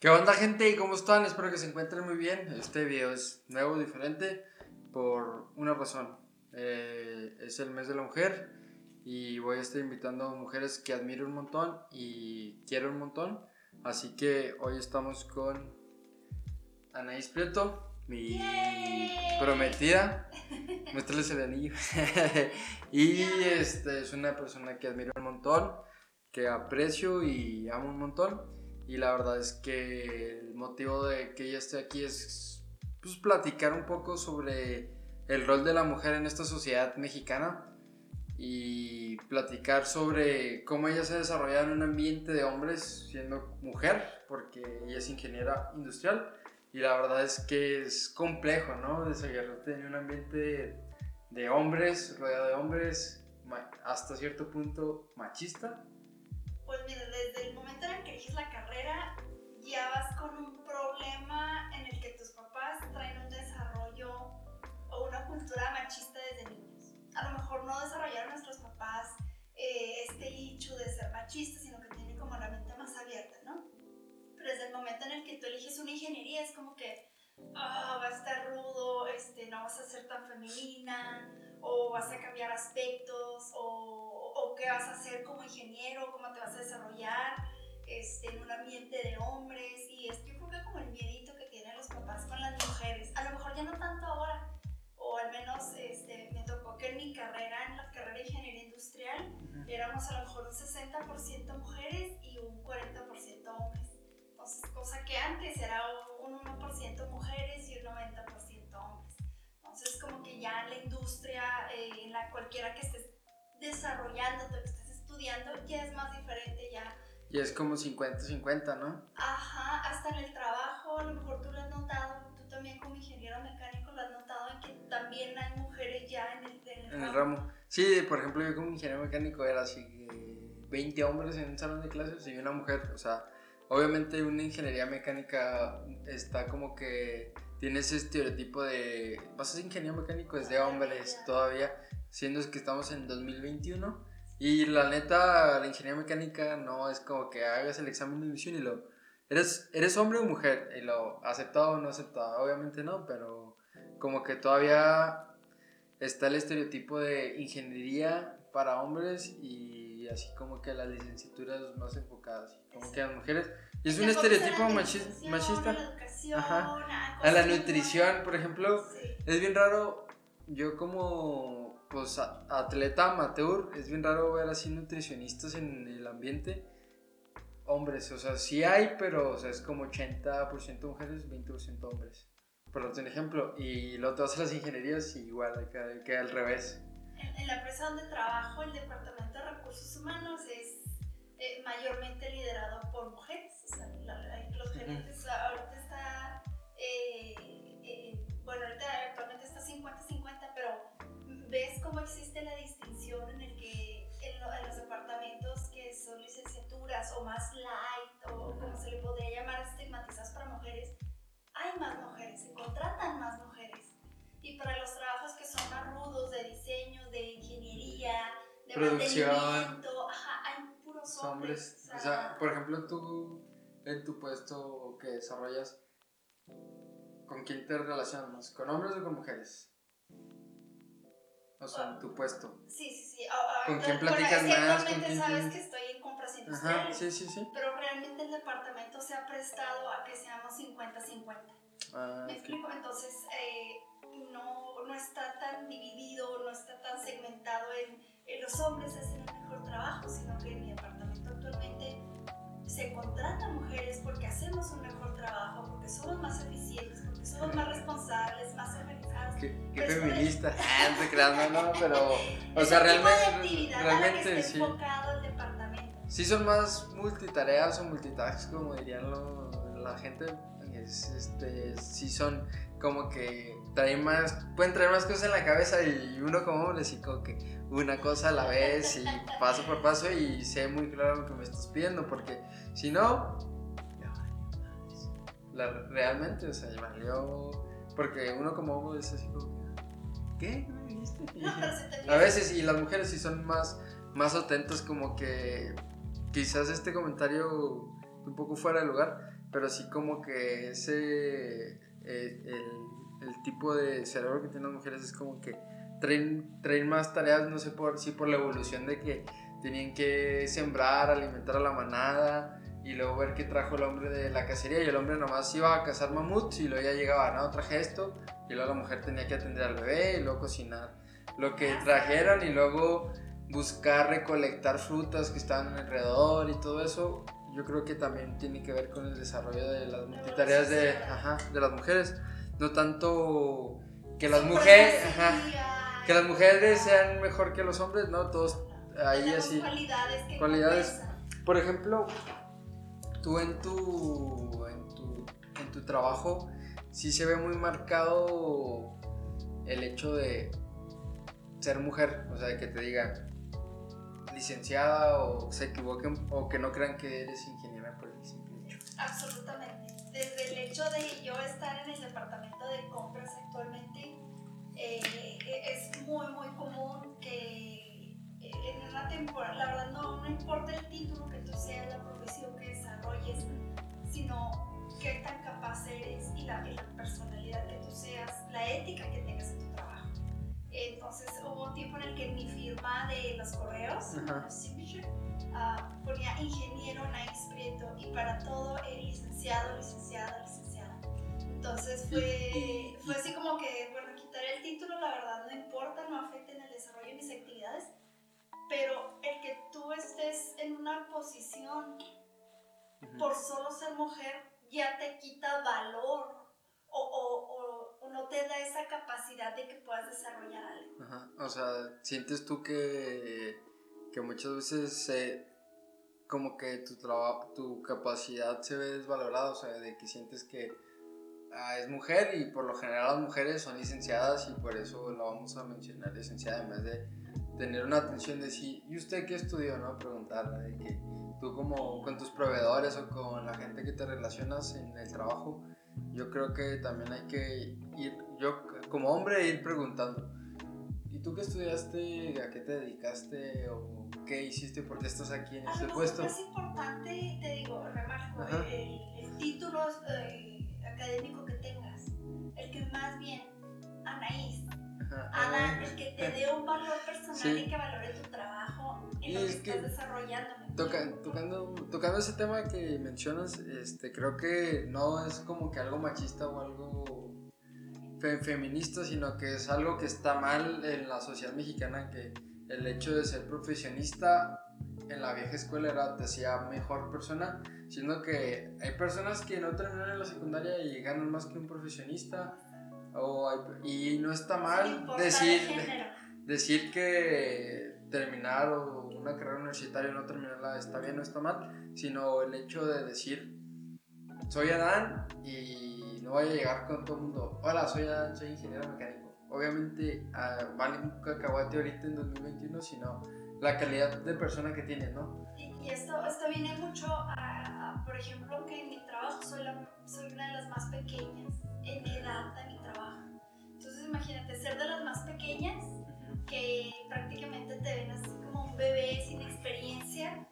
¿Qué onda gente? ¿Cómo están? Espero que se encuentren muy bien. Este video es nuevo, diferente, por una razón. Eh, es el mes de la mujer y voy a estar invitando a mujeres que admiro un montón y quiero un montón. Así que hoy estamos con Anaís Prieto, mi prometida. Muéstrales el anillo. y este, es una persona que admiro un montón, que aprecio y amo un montón. Y la verdad es que el motivo de que ella esté aquí es pues, platicar un poco sobre el rol de la mujer en esta sociedad mexicana y platicar sobre cómo ella se ha desarrollado en un ambiente de hombres siendo mujer, porque ella es ingeniera industrial y la verdad es que es complejo, ¿no? Desarrollarte en un ambiente de hombres, rodeado de hombres, hasta cierto punto machista pues mira, desde el momento en el que eliges la eliges una ingeniería es como que ah, va a estar rudo, este, no vas a ser tan femenina, o vas a cambiar aspectos, o o qué vas a hacer como ingeniero, cómo te vas a desarrollar este, en un ambiente de hombres. Y es que yo creo que como el miedito que tienen los papás con las mujeres, a lo mejor ya no tanto ahora, o al menos este, me tocó que en mi carrera, en la carrera de ingeniería industrial, éramos a lo mejor un 60% mujeres y un 40% hombres. Cosa que antes era un 1% mujeres y un 90% hombres. Entonces, como que ya la industria, eh, en la cualquiera que estés desarrollándote, que estés estudiando, ya es más diferente, ya. Y es como 50-50, ¿no? Ajá, hasta en el trabajo, a lo mejor tú lo has notado, tú también como ingeniero mecánico lo has notado, en que también hay mujeres ya en el, en el, ramo. Sí, por ejemplo, yo como ingeniero mecánico era así, 20 hombres en un salón de clases y una mujer, o sea, obviamente una ingeniería mecánica está como que tiene ese estereotipo de, vas a ser ingeniero mecánico, es de hombres todavía siendo que estamos en 2021 y la neta la ingeniería mecánica no es como que hagas el examen de admisión y lo eres eres hombre o mujer y lo aceptado o no aceptado, obviamente no, pero como que todavía está el estereotipo de ingeniería para hombres y así como que las licenciaturas más enfocadas como que a las mujeres y es un estereotipo machista, a la nutrición por ejemplo es bien raro yo como pues atleta amateur, es bien raro ver así nutricionistas en el ambiente. Hombres, o sea, sí hay, pero o sea, es como 80% mujeres, 20% hombres. Por un ejemplo, y lo otro hace las ingenierías y igual, que, al revés. En, la empresa donde trabajo, el departamento de recursos humanos es eh, mayormente liderado por mujeres. O sea, los gerentes ahorita está, eh, eh, bueno, ahorita actualmente está 50-50, pero ves cómo existe la distinción en el que en, los departamentos que son licenciaturas o más light o como se le podría llamar estigmatizadas para mujeres, hay más mujeres, se contratan más mujeres. Y para los Producción. ajá, hay puros hombres. O sea, por ejemplo, tú en tu puesto que desarrollas, ¿con quién te relacionas? ¿Con hombres o con mujeres? O sea, en tu puesto. Sí, sí, sí. ¿Con quién platicas más? ¿Con quién sabes que estoy en compras industriales. Ajá, sí, sí, sí. Pero realmente el departamento se ha prestado a que seamos 50-50. Ah, ¿Me explico? Entonces, eh, no, no está tan dividido, no está tan segmentado en, los hombres hacen un mejor trabajo, sino que en mi departamento actualmente se contratan mujeres porque hacemos un mejor trabajo, porque somos más eficientes, porque somos más responsables, más organizados. Qué, qué feminista. Ah, no, no, pero. O sea, realmente. realmente sí. El departamento. Sí, son más multitareas o multitask, como dirían la gente. este, sí, son como que traen más. Pueden traer más cosas en la cabeza y uno, como hombre, sí, como que una cosa a la vez y paso por paso y sé muy claro lo que me estás pidiendo, porque si no, la, realmente, o sea, valió, porque uno como hombre es así como, ¿qué? ¿No me viniste? a veces, y las mujeres sí son más, más atentas como que quizás este comentario un poco fuera de lugar, pero sí como que ese, eh, el, el, tipo de cerebro que tienen las mujeres es como que traen, traen más tareas, no sé por, si por la evolución de que tenían que sembrar, alimentar a la manada y luego ver qué trajo el hombre de la cacería y el hombre nomás iba a cazar mamuts y luego ya llegaba, no, traje esto y luego la mujer tenía que atender al bebé y luego cocinar lo que trajeran y luego buscar recolectar frutas que estaban alrededor y todo eso. Yo creo que también tiene que ver con el desarrollo de las multitareas de, de las mujeres no tanto que las mujeres que las mujeres sean mejor que los hombres no todos ahí así. cualidades que cualidades. por ejemplo tú en tu en tu en tu trabajo sí se ve muy marcado el hecho de ser mujer o sea de que te diga licenciada o se equivoquen o que no crean que eres ingeniera por el simple hecho. Absolutamente. Desde el hecho de yo estar en el departamento de compras actualmente, eh, es muy, muy común que en una temporada, la verdad no, no importa el título que tú seas, la profesión que desarrolles, sino qué tan capaz eres y la, y la personalidad que tú seas, la ética que tengas en tu trabajo. Entonces hubo un tiempo en el que mi firma de los correos, uh, ponía ingeniero Nice Prieto y para todo el licenciado, licenciada, licenciada. Entonces fue, fue así como que, bueno, quitar el título, la verdad no importa, no afecta en el desarrollo de mis actividades, pero el que tú estés en una posición por solo ser mujer ya te quita valor o, o no te da esa capacidad de que puedas desarrollar algo. Ajá. O sea, sientes tú que, que muchas veces como que tu tu capacidad se ve desvalorada, o sea, de que sientes que ah, es mujer y por lo general las mujeres son licenciadas y por eso la vamos a mencionar licenciada en vez de tener una atención de sí, ¿y usted qué estudió? ¿no? Preguntarle de que tú como con tus proveedores o con la gente que te relacionas en el trabajo, yo creo que también hay que ir, yo como hombre, ir preguntando, ¿y tú qué estudiaste? ¿A qué te dedicaste? ¿O qué hiciste? ¿Por qué estás aquí en este puesto? Es importante, te digo, remarco, el, título eh, académico que tengas, el que más bien, Anaís, Ana, el que te dé un valor personal y que valore tu trabajo en lo que, estás desarrollando. tocando, tocando ese tema que mencionas, este, creo que no es como que algo machista o algo feminista, sino que es algo que está mal en la sociedad mexicana, que el hecho de ser profesionista en la vieja escuela era, te hacía mejor persona, siendo que hay personas que no terminan en la secundaria y ganan más que un profesionista, y no está mal decir, decir que terminar una carrera universitaria no terminarla está bien, no está mal, sino el hecho de decir, soy Adán y no voy a llegar con todo el mundo, hola, soy Adán, soy ingeniero mecánico. Obviamente uh, vale un cacahuate ahorita en 2021, sino la calidad de persona que tienes, ¿no? Y, esto, esto viene mucho a, por ejemplo, que en mi trabajo soy, soy una de las más pequeñas en edad de mi trabajo. Entonces imagínate ser de las más pequeñas que prácticamente te ven así como un bebé sin experiencia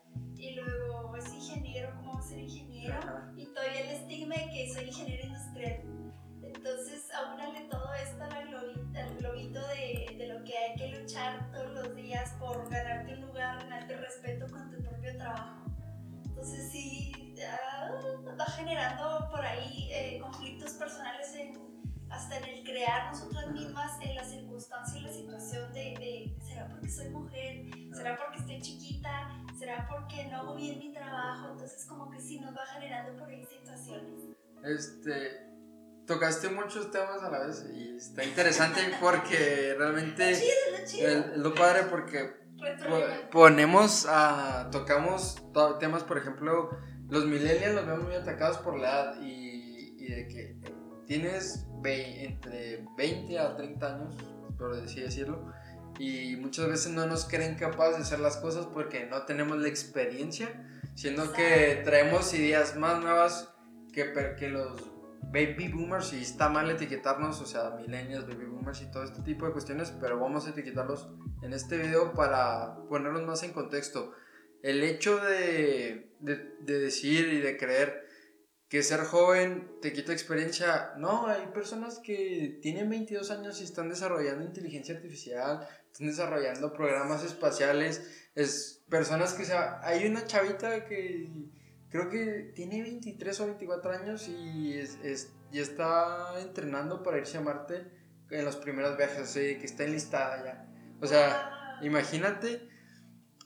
y luego es ingeniero, ¿cómo va a ser ingeniero? Y todavía el estigma de que soy ingeniero industrial. Entonces, aúnale todo esto al globito, de, de, lo que hay que luchar todos los días por ganarte un lugar, ganarte respeto con tu propio trabajo. Entonces, sí, va generando por ahí eh, conflictos personales hasta en el crear nosotras mismas en la circunstancia y la situación de, de, ¿será porque soy mujer? ¿Será porque estoy chiquita? ¿Será porque no hago bien mi trabajo? Entonces como que sí nos va generando por ahí situaciones. Este, tocaste muchos temas a la vez y está interesante porque realmente lo, chido, lo, chido. lo padre porque ponemos a, tocamos temas, por ejemplo, los millennials los vemos muy atacados por la edad y, y de que tienes entre 20 a 30 años, por así decirlo, y muchas veces no nos creen capaces de hacer las cosas porque no tenemos la experiencia, siendo que traemos ideas más nuevas que, que los baby boomers y está mal etiquetarnos, o sea, millennials, baby boomers y todo este tipo de cuestiones, pero vamos a etiquetarlos en este video para ponerlos más en contexto. El hecho de, de, de decir y de creer que ser joven te quita experiencia. No, hay personas que tienen 22 años y están desarrollando inteligencia artificial, están desarrollando programas espaciales. Es personas que se... Hay una chavita que creo que tiene 23 o 24 años y es, es, está entrenando para irse a Marte en los primeros viajes, que está enlistada ya. O sea, imagínate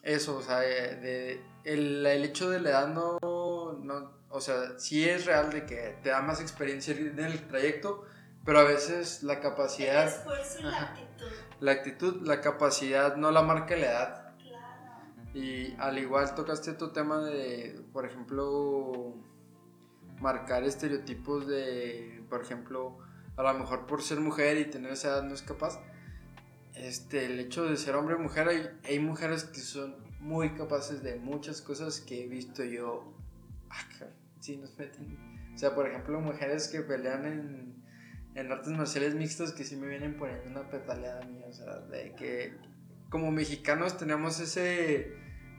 eso, o sea, de, el, el, hecho de le edad no, no, o sea, sí es real de que te da más experiencia en el trayecto, pero a veces la capacidad... El esfuerzo y la actitud. La actitud, la capacidad no la marca la edad. Claro. Y al igual tocaste tu tema de, por ejemplo, marcar estereotipos de, por ejemplo, a lo mejor por ser mujer y tener esa edad no es capaz. Este, el hecho de ser hombre o mujer, hay, hay mujeres que son muy capaces de muchas cosas que he visto yo. Ah, sí, nos meten. O sea, por ejemplo, mujeres que pelean en, en artes marciales mixtas que sí me vienen poniendo una petaleada mía. O sea, de que como mexicanos tenemos ese,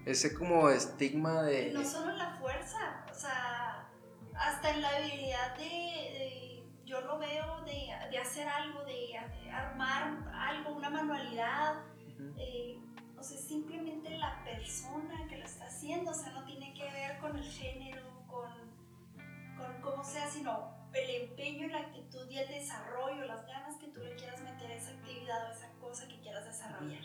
ese como estigma de... No solo la fuerza, o sea, hasta en la habilidad de, de yo lo veo de, de hacer algo, de, de, armar algo, una manualidad. Uh -huh. eh, o sea, simplemente la persona que lo está haciendo, o sea, no tiene que ver con el género, con, con cómo sea, sino el empeño, la actitud y el desarrollo, las ganas que tú le quieras meter a esa actividad o esa cosa que quieras desarrollar.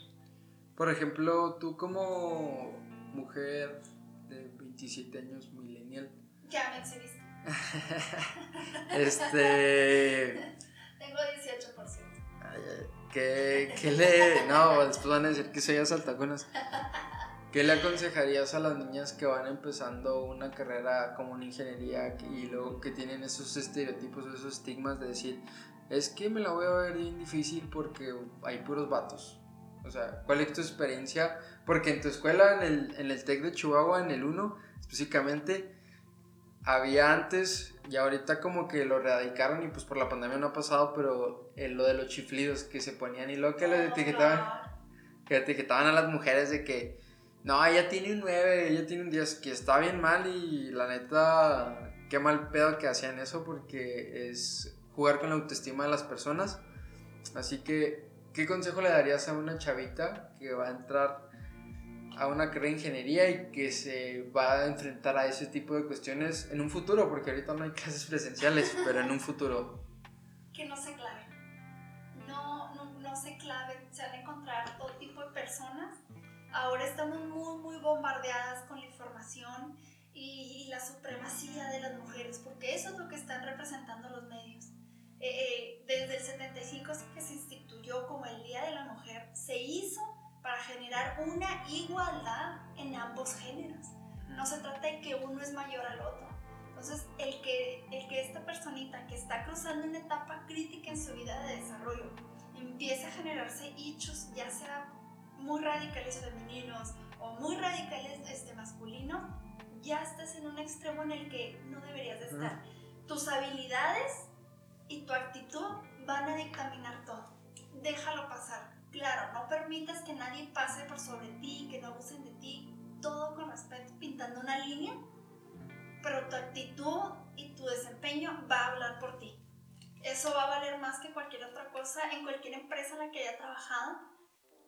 Por ejemplo, tú como mujer de 27 años, millennial. Ya me exhibiste. este. Tengo 18%. Ay, ay, ¿qué, ¿Qué le.? No, después van a decir que soy asaltacunas. ¿Qué le aconsejarías a las niñas que van empezando una carrera como una ingeniería y luego que tienen esos estereotipos, esos estigmas de decir, es que me la voy a ver bien difícil porque hay puros vatos? O sea, ¿cuál es tu experiencia? Porque en tu escuela, en el, en el TEC de Chihuahua, en el 1, específicamente, había antes y ahorita como que lo erradicaron y pues por la pandemia no ha pasado, pero eh, lo de los chiflidos que se ponían y luego que les etiquetaban, que etiquetaban a las mujeres de que, no, ella tiene un 9, ella tiene un 10, que está bien mal y la neta, qué mal pedo que hacían eso porque es jugar con la autoestima de las personas. Así que ¿Qué consejo le darías a una chavita que va a entrar a una carrera de ingeniería y que se va a enfrentar a ese tipo de cuestiones en un futuro? Porque ahorita no hay clases presenciales, pero en un futuro. Que no se clave. No, no, no se clave. Se van a encontrar todo tipo de personas. Ahora estamos muy, muy bombardeadas con la información y, y la supremacía de las mujeres, porque eso es lo que están representando los medios. Eh, desde el 75 que se instituyó como el Día de la Mujer, se hizo para generar una igualdad en ambos géneros. No se trata de que uno es mayor al otro. Entonces, el que, el que esta personita que está cruzando una etapa crítica en su vida de desarrollo empiece a generarse hechos, ya sea muy radicales femeninos o muy radicales este, masculinos, ya estás en un extremo en el que no deberías de estar. Tus habilidades y tu actitud van a dictaminar todo. Déjalo pasar. Claro, no permitas que nadie pase por sobre ti, que no abusen de ti. Todo con respeto, pintando una línea. Pero tu actitud y tu desempeño va a hablar por ti. Eso va a valer más que cualquier otra cosa en cualquier empresa en la que haya trabajado.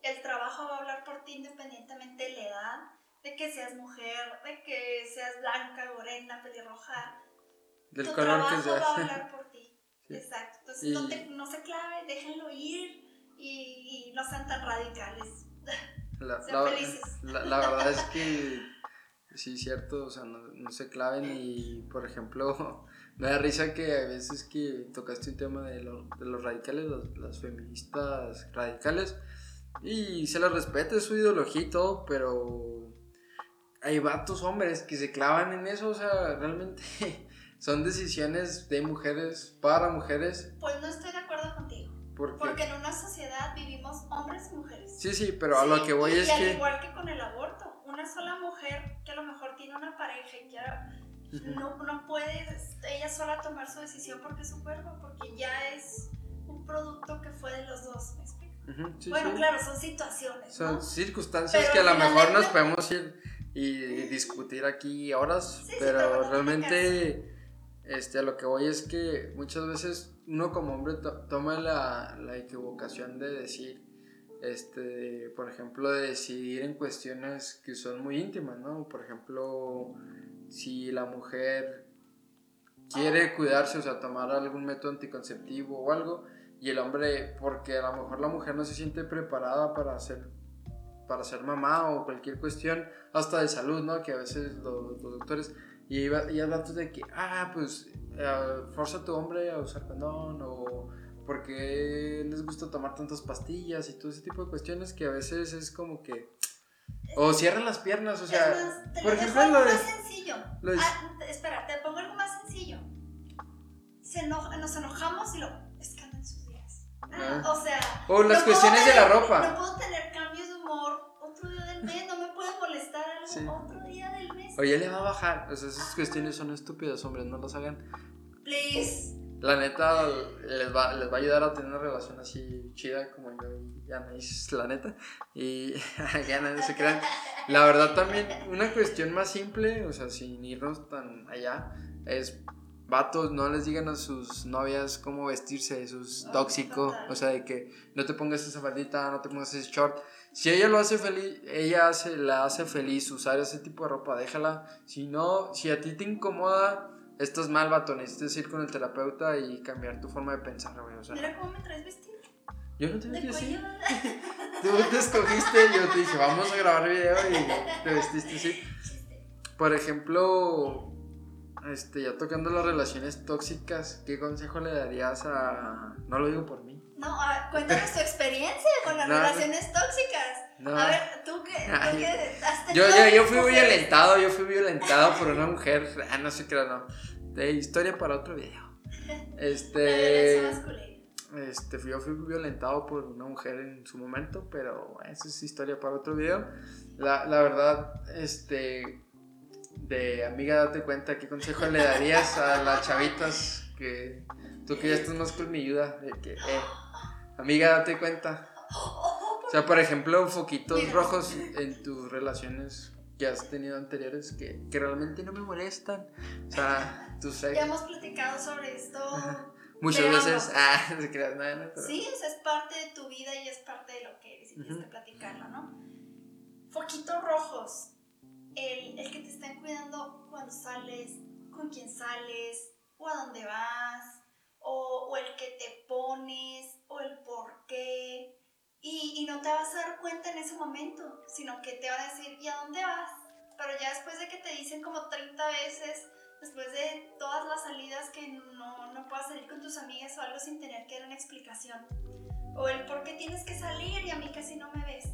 El trabajo va a hablar por ti independientemente de la edad, de que seas mujer, de que seas blanca, morena, pelirroja. Del tu color trabajo que sea. va a hablar por ti. Sí. Exacto. Entonces Y- no, te- no se clave, déjenlo ir y, y no sean tan radicales. La, Sean la- felices. la- la verdad es que sí, cierto, o sea, no, no se claven y, por ejemplo, me da risa que a veces que tocaste un tema de, lo- de los radicales, los- las feministas radicales, y se les respeta es su ideología y todo, pero hay vatos hombres que se clavan en eso, o sea, realmente son decisiones de mujeres para mujeres, Pues no estoy de acuerdo contigo. porque... Porque en una sociedad vivimos hombres y mujeres. Sí, sí, pero a lo que voy y es al que... igual que con el aborto, una sola mujer que a lo mejor tiene una pareja y quiera, no, no puede ella sola tomar su decisión porque es su cuerpo, porque ya es un producto que fue de los dos, ¿me sí, bueno, sí. claro, son situaciones, Son ¿no? circunstancias Pero que a lo mejor nos podemos ir y discutir aquí horas, Sí, sí, pero realmente este, a lo que voy es que muchas veces uno como hombre toma la, la, equivocación de decir, este, por ejemplo, de decidir en cuestiones que son muy íntimas, ¿no? Por ejemplo, si la mujer quiere cuidarse, o sea, tomar algún método anticonceptivo o algo, y el hombre, porque a lo mejor la mujer no se siente preparada para ser, para ser mamá o cualquier cuestión, hasta de salud, ¿no? Que a veces los, los doctores y, y datos de que, ah, pues, uh, forza a tu hombre a usar condón o porque les gusta tomar tantas pastillas y todo ese tipo de cuestiones que a veces es como que... O cierran las piernas, o sea... Es por ejemplo, algo más sencillo. Ah, espera, te pongo algo más sencillo. Se nos enojamos y lo... Ah, o sea... O las cuestiones de la ropa. No puedo tener cambios de humor otro día del mes, no me puede molestar algo otro día del mes. O ya le va a bajar. O sea, esas cuestiones son estúpidas, hombres, no las hagan. Please. La neta les va, les va a ayudar a tener una relación así chida como yo y Anaís, la neta. Y ya no se crean. La verdad también, una cuestión más simple, o sea, sin irnos tan allá, es vatos, no les digan a sus novias cómo vestirse, eso es tóxico. O sea, de que no te pongas esa faldita, no te pongas ese short. Si ella lo hace feliz, ella hace, la hace feliz usar ese tipo de ropa, déjala. Si no, si a ti te incomoda, estás mal, vato. Necesitas ir con el terapeuta y cambiar tu forma de pensar, güey. O sea, Mira cómo me traes vestido. Yo no te vestí así. Tú te escogiste, yo te dije, vamos a grabar video y te vestiste así. Por ejemplo, este, ya tocando las relaciones tóxicas, ¿qué consejo le darías a... No lo digo por mí. No, cuéntanos tu experiencia con las relaciones tóxicas. A ver, tú que, has tenido yo, yo, yo fui violentado, yo fui violentado por una mujer. Ah, no sé qué era, no. De historia para otro video. Este. Este, yo fui violentado por una mujer en su momento, pero eso es historia para otro video. La, la verdad, este, de amiga, date cuenta, ¿qué consejo le darías a las chavitas que tú que ya estás más con mi ayuda? De que, eh, amiga, date cuenta. O sea, por ejemplo, foquitos rojos en tus relaciones que has tenido anteriores que, que realmente no me molestan. O sea, tú sabes. Ya hemos platicado sobre esto. Muchas veces, ah, se creas nada, pero... Sí, o sea, es parte de tu vida y es parte de lo que eres y tienes que platicarlo, ¿no? Foquitos rojos el, el que te estén cuidando cuando sales, con quién sales, o a dónde vas, o, o el que te pones, o el por qué. Y, y, no te vas a dar cuenta en ese momento, sino que te va a decir, ¿y a dónde vas? Pero ya después de que te dicen como 30 veces, después de todas las salidas que no, no puedas salir con tus amigas o algo sin tener que dar una explicación. O el por qué tienes que salir y a mí casi no me ves.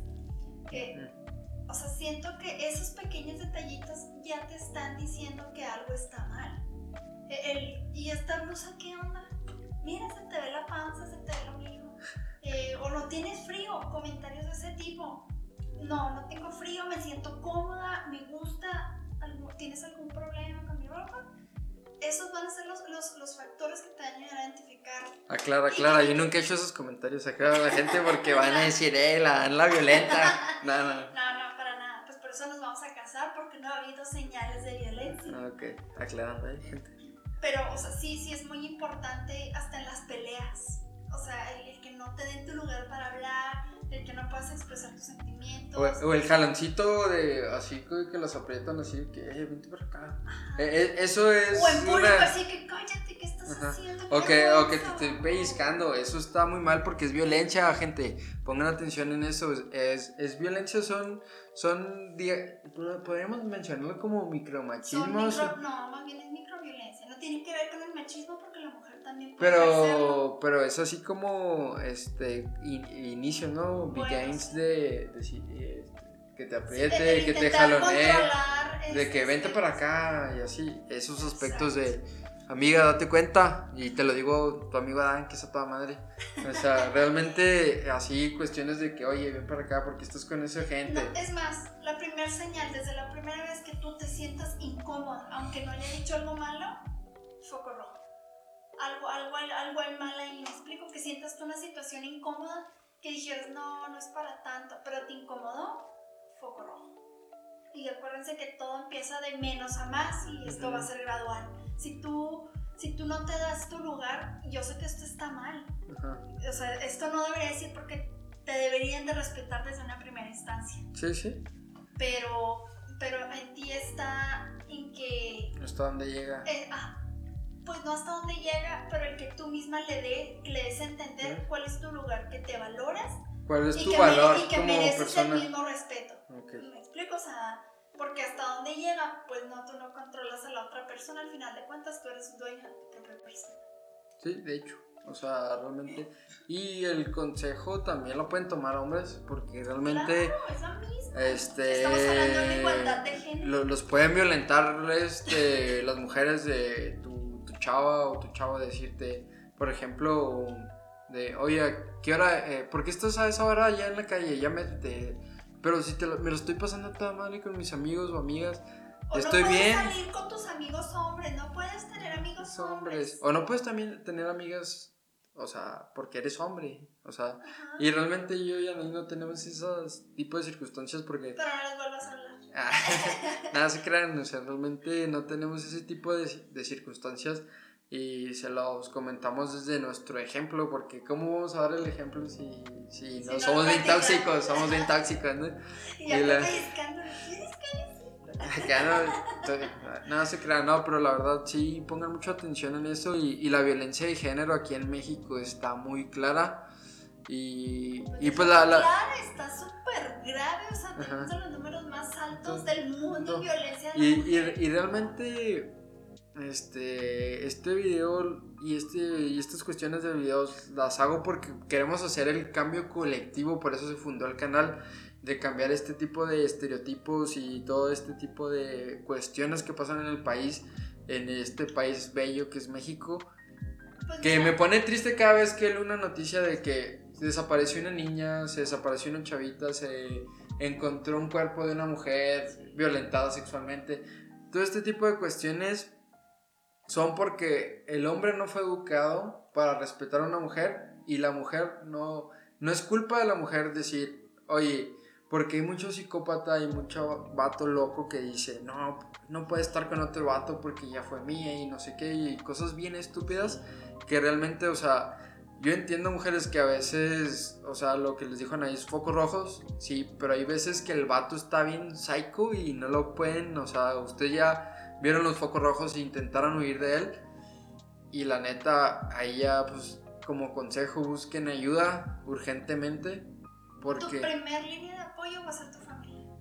Que o sea, siento que esos pequeños detallitos ya te están diciendo que algo está mal. E, el, ¿Y esta blusa qué onda? Mira, se te ve la panza, se te ve lo mismo. Eh, o no tienes frío, comentarios de ese tipo. No, no tengo frío, me siento cómoda, me gusta. ¿Tienes algún problema con mi ropa? esos van a ser los, los, los, factores que te van a ayudar a identificar. Aclara, aclara, yo nunca he hecho esos comentarios acá a la gente porque van a decir, eh, la, la violenta. No, no. No, ok, aclarando gente. Pero, o sea, sí, sí es muy importante hasta en las peleas. O sea, el que no te den tu lugar para hablar, el que no puedas expresar tus sentimientos. O, el jaloncito de así que los aprietan así, que eh, vente para acá. Eh, eh, eso es. O en público así que cállate, ¿qué estás haciendo? O que, o que te esté pellizcando, eso está muy mal porque es violencia, gente. Pongan atención en eso. Es, es violencia, son. son Podríamos mencionarlo como micromachismo. Micro, no, más bien es microviolencia. No tiene que ver con el machismo porque la mujer pero, pero es así como este inicio, ¿no? Begins de, de, este, que te apriete, que te jalonee, de que vente para acá y así. Esos aspectos de amiga, date cuenta. Y te lo digo tu amigo Adán, que es a toda madre. O sea, realmente así cuestiones de que, oye, ven para acá porque estás con esa gente. es más, la primera señal, desde la primera vez que tú te sientas incómoda, aunque no haya dicho algo malo, foco rojo algo, algo, algo mal ahí. Me explico que sientas tú una situación incómoda que dijeras, no, no es para tanto, pero te incomodó, foco rojo. Y acuérdense que todo empieza de menos a más y esto va a ser gradual. Si tú si tú no te das tu lugar, yo sé que esto está mal. Ajá. O sea, esto no debería decir porque te deberían de respetar desde una primera instancia. Sí, sí. Pero, pero en ti está en que Hasta dónde llega. eh, ah, pues no hasta dónde llega, pero el que tú misma le, dé, le des a entender Sí. cuál es tu lugar, que te valoras ¿Cuál es y tu que, valor mere- y que como mereces persona? el mismo respeto. Ok. ¿Me explico? O sea, porque hasta dónde llega, pues no, tú no controlas a la otra persona, al final de cuentas tú eres dueño de tu propia persona. Sí, de hecho. O sea, realmente. Y el consejo también lo pueden tomar hombres, porque realmente. Claro, es. Este. Estamos hablando de igualdad de género. lo- los pueden violentar este, las mujeres de tu chava o tu chavo, decirte, por ejemplo, de, oye, ¿a ¿qué hora? Eh, ¿Por qué estás a esa hora allá en la calle? Ya métete. Pero si te lo- me lo estoy pasando toda madre con mis amigos o amigas, O estoy no puedes bien. salir con tus amigos hombres, no puedes tener amigos hombres. hombres. O no puedes también tener amigas, o sea, porque eres hombre. O sea, Ajá. y realmente yo y Anaí no tenemos esos tipos de circunstancias porque Pero no les vuelvas a hablar. Ah, nada se crean, o sea, realmente no tenemos ese tipo de, de circunstancias y se los comentamos desde nuestro ejemplo, porque ¿cómo vamos a dar el ejemplo si, si no no somos bien tóxicos? Somos bien tóxicos, ¿no? Y Y la- pellizcándole, ¿quieres que Acá no, nada se crean, no, pero la verdad sí pongan mucha atención en eso y, y la violencia de género aquí en México está muy clara y, y pues la... la está súper grave, o sea, tenemos los números más altos del mundo en No. violencia de Y, y, y realmente este, este video y, este, y estas cuestiones de videos las hago porque queremos hacer el cambio colectivo, por eso se fundó el canal, de cambiar este tipo de estereotipos y todo este tipo de cuestiones que pasan en el país, en este país bello que es México. Pues Que mira, me pone triste cada vez que leo una noticia de que desapareció una niña, se desapareció una chavita, se encontró un cuerpo de una mujer violentada sexualmente. Todo este tipo de cuestiones son porque el hombre no fue educado para respetar a una mujer y la mujer no, no es culpa de la mujer decir, oye, porque hay mucho psicópata y mucho vato loco que dice, no, no puede estar con otro vato porque ya fue mía y no sé qué, y cosas bien estúpidas que realmente, o sea, yo entiendo mujeres que a veces, o sea, lo que les dijo Anaís, focos rojos, sí, pero hay veces que el vato está bien psycho y no lo pueden, o sea, usted ya vieron los focos rojos e intentaron huir de él y la neta, ahí ya, pues, como consejo, busquen ayuda urgentemente tu porque... primer línea de apoyo va a ser tu familia.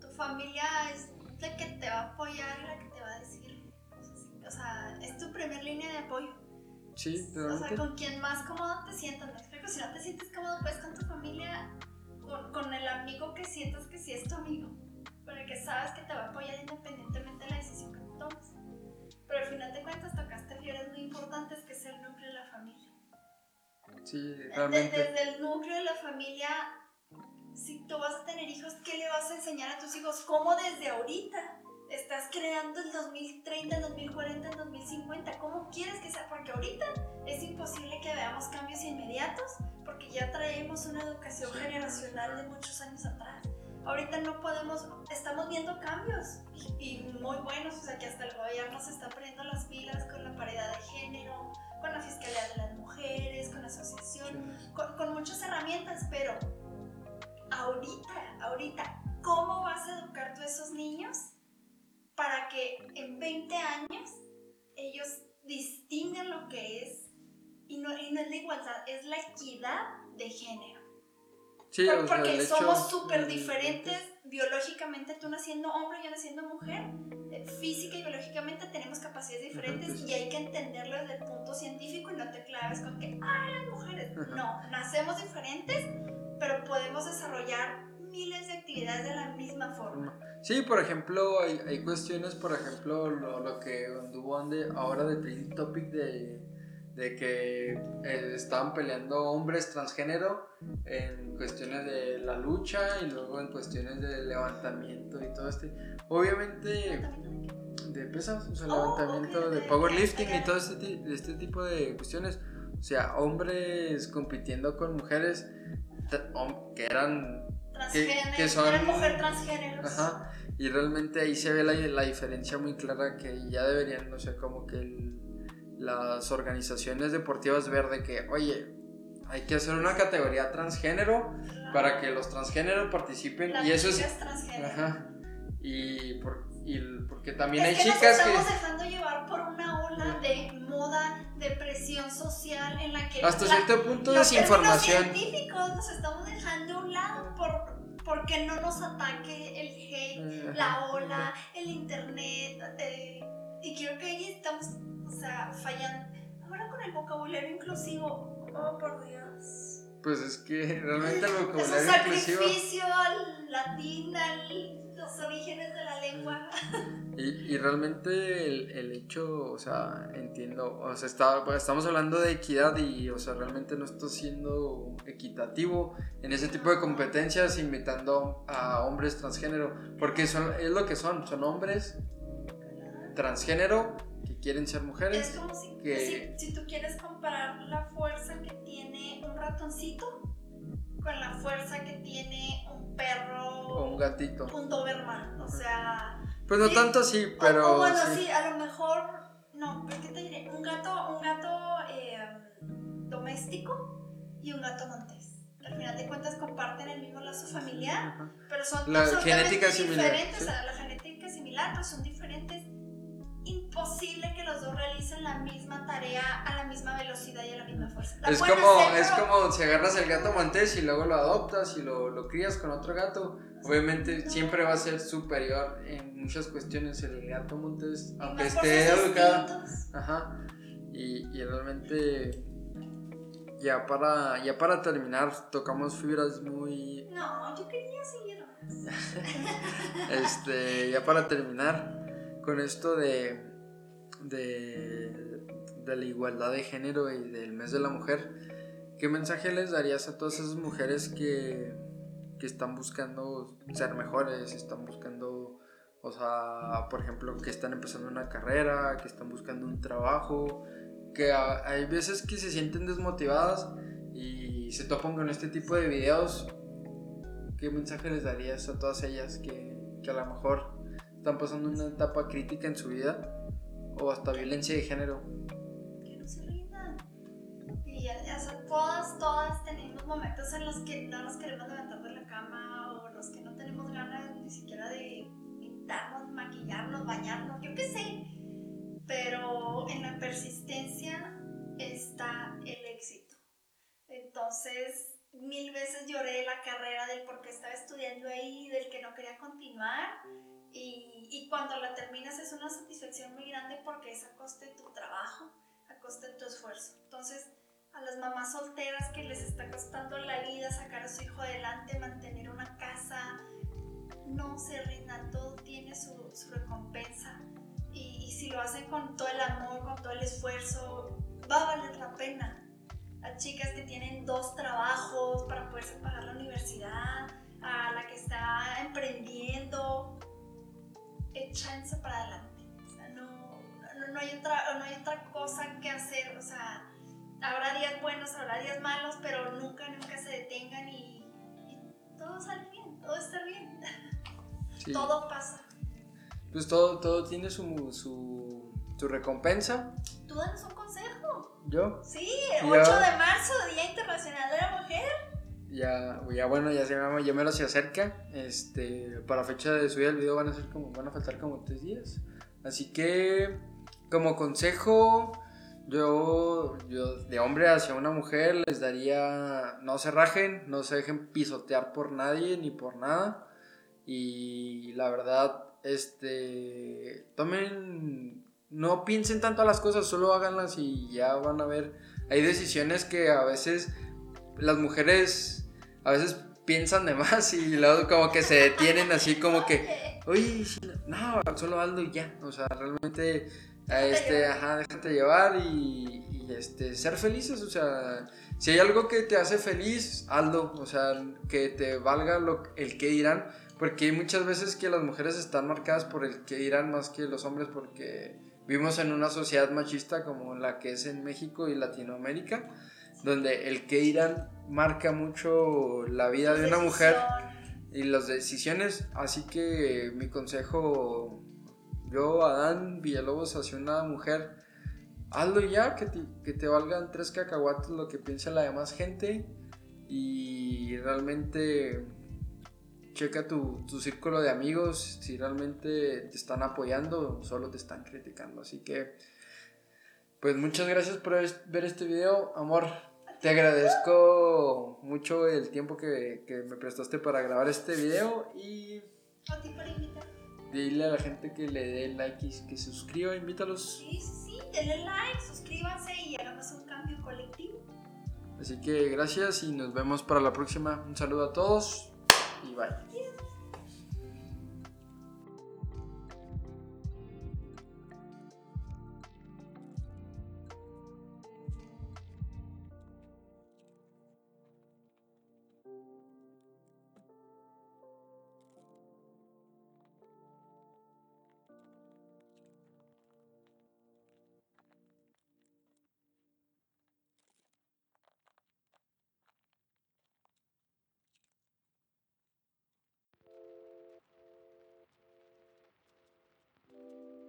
Tu familia es la que te va a apoyar la que te va a decir. O sea, es tu primer línea de apoyo. Sí, O sea, con quien más cómodo te sientas, me explico. Si no te sientes cómodo, pues con tu familia, con, con el amigo que sientas que sí es tu amigo, con el que sabes que te va a apoyar independientemente de la decisión que tú tomes. Pero al final de cuentas tocaste fibras muy importantes que es el núcleo de la familia. Sí, realmente. desde el núcleo de la familia, si tú vas a tener hijos, ¿qué le vas a enseñar a tus hijos? ¿Cómo desde ahorita estás creando el 2030, el 2040, el 2050? ¿Cómo quieres que sea? Porque ahorita es imposible que veamos cambios inmediatos porque ya traemos una educación generacional de muchos años atrás. Ahorita no podemos, estamos viendo cambios y, y muy buenos, o sea que hasta el gobierno se está poniendo las pilas con la paridad de género, con la fiscalía de las mujeres, con la asociación, con, con muchas herramientas, pero ahorita, ahorita, ¿cómo vas a educar tú a esos niños para que en 20 años ellos distingan lo que es? Y no, y no es la igualdad, es la equidad de género. Sí, Por- porque hecho- somos súper diferentes biológicamente, tú naciendo hombre, yo naciendo mujer, eh, física y biológicamente tenemos capacidades diferentes y hay que entenderlo desde el punto científico y no te claves con que, ay, las mujeres. No, nacemos diferentes, pero podemos desarrollar de la misma forma. Sí, por ejemplo, hay, hay cuestiones, por ejemplo, lo, lo que anduvo ahora de trending topic de, de que eh, estaban peleando hombres transgénero en cuestiones de la lucha y luego en cuestiones de levantamiento y todo este. Obviamente de pesas, o sea, Oh, levantamiento ok, de powerlifting ok. y todo este, este tipo de cuestiones. O sea, hombres compitiendo con mujeres que eran Transgénero, que son- eres mujer transgénero. Ajá. Y realmente ahí se ve la, la diferencia muy clara que ya deberían, no sé, como que el- las organizaciones deportivas ver de que, oye, hay que hacer una categoría transgénero para que los transgéneros participen La y eso es... chica es transgénero. Ajá. Y, por- y porque también es hay que chicas nos que... estamos dejando llevar por una ola de moda, de presión social en la que Hasta la- cierto punto los desinformación. científicos nos estamos dejando por porque no nos ataque el hate, la ola, el internet, eh, y creo que ahí estamos, o sea, fallando. Ahora con el vocabulario inclusivo, oh por Dios. Pues es que realmente el Es un vocabulario inclusivo... sacrificio al latín, a los orígenes de la lengua. Y, y realmente el, el hecho, o sea, entiendo, o sea, está, pues, estamos hablando de equidad y, o sea, realmente no está siendo equitativo en ese tipo de competencias invitando a hombres transgénero, porque son, es lo que son, son hombres transgénero que quieren ser Es mujeres. como si, que- si, si tú quieres comparar la fuerza que tiene un ratoncito con la fuerza que tiene perro, O un gatito. un Doberman. O sea, Pues no Sí. tanto así, o- pero... o, bueno, sí. sí. a lo mejor, no, pero ¿qué te diré? Un gato, un gato eh, doméstico y un gato montés. Al final de cuentas comparten el mismo lazo familiar, Ajá. pero son La genética similar, diferentes. sí. O sea, la genética es similar, pero son diferentes. Imposible que los dos realicen la misma tarea a la misma velocidad y a la misma fuerza. La Es como, hacer, es pero- como si agarras el gato montés y luego lo adoptas y lo, lo crías con otro gato. Obviamente siempre va a ser superior en muchas cuestiones el gato montés, aunque esté educado. Ajá. Y, y realmente ya para, ya para terminar tocamos fibras muy... No, yo quería seguir más. Este, ya para terminar con esto de, de, la igualdad de género y del mes de la mujer, ¿qué mensaje les darías a todas esas mujeres que, que están buscando ser mejores, están buscando, o sea, por ejemplo, que están empezando una carrera, que están buscando un trabajo, que hay veces que se sienten desmotivadas y se topan con este tipo de videos ¿Qué mensaje les darías a todas ellas que, que a lo mejor están pasando una etapa crítica en su vida o hasta violencia de género? que no se rindan. Y ya, todas, todas tenemos momentos en los que no nos queremos levantar de la cama o los que no tenemos ganas ni siquiera de pintarnos, maquillarnos, bañarnos, yo qué sé. Pero en la persistencia está el éxito. Entonces, mil veces lloré la carrera del por qué estaba estudiando ahí, del que no quería continuar. Y, y cuando la terminas es una satisfacción muy grande porque es a costa de tu trabajo, a costa de tu esfuerzo. Entonces, a las mamás solteras que les está costando la vida sacar a su hijo adelante, mantener una casa, no se rindan, todo tiene su, su recompensa. Y, y si lo hacen con todo el amor, con todo el esfuerzo, va a valer la pena. Las chicas que tienen dos trabajos para poderse pagar échense para adelante. O sea, no, no, no hay otra, no hay otra cosa que hacer. O sea, habrá días buenos, habrá días malos, pero nunca, nunca se detengan y, y todo sale bien, todo está bien, Sí. todo pasa. Pues todo, todo tiene su, su, su recompensa. Tú danos un consejo. Yo, Sí, Ya. 8 de marzo, Día Internacional de la Mujer. Ya, bueno, ya se me, ya me lo se acerca. Este, para fecha de subida del video van a ser como, van a faltar como tres días. Así que, como consejo, yo, yo de hombre hacia una mujer les daría, no se rajen, no se dejen pisotear por nadie ni por nada. Y la verdad, este, tomen, no piensen tanto a las cosas, solo háganlas y ya van a ver. Hay decisiones que a veces las mujeres a veces piensan de más y luego como que se detienen así como que, sí, no, solo hazlo y ya. O sea, realmente, este, ajá, déjate llevar y, y, este, ser felices. O sea, si hay algo que te hace feliz, hazlo. O sea, que te valga lo, el que dirán. Porque hay muchas veces que las mujeres están marcadas por el que dirán más que los hombres porque vivimos en una sociedad machista como la que es en México y Latinoamérica, donde el que dirán marca mucho la vida de una mujer. y las decisiones. Así que mi consejo, yo, Adán Villalobos, hacia una mujer, hazlo ya, que te, que te valgan tres cacahuates lo que piensa la demás gente y realmente checa tu, tu, círculo de amigos si realmente te están apoyando o solo te están criticando. Así que, pues muchas gracias por ver este video, amor. Te agradezco mucho el tiempo que, que me prestaste para grabar este video y... A ti por invitar. Dile a la gente que le dé like y que se suscriba, invítalos. Sí, sí, sí, denle like, suscríbanse y hagamos un cambio colectivo. Así que gracias y nos vemos para la próxima. Un saludo a todos y bye.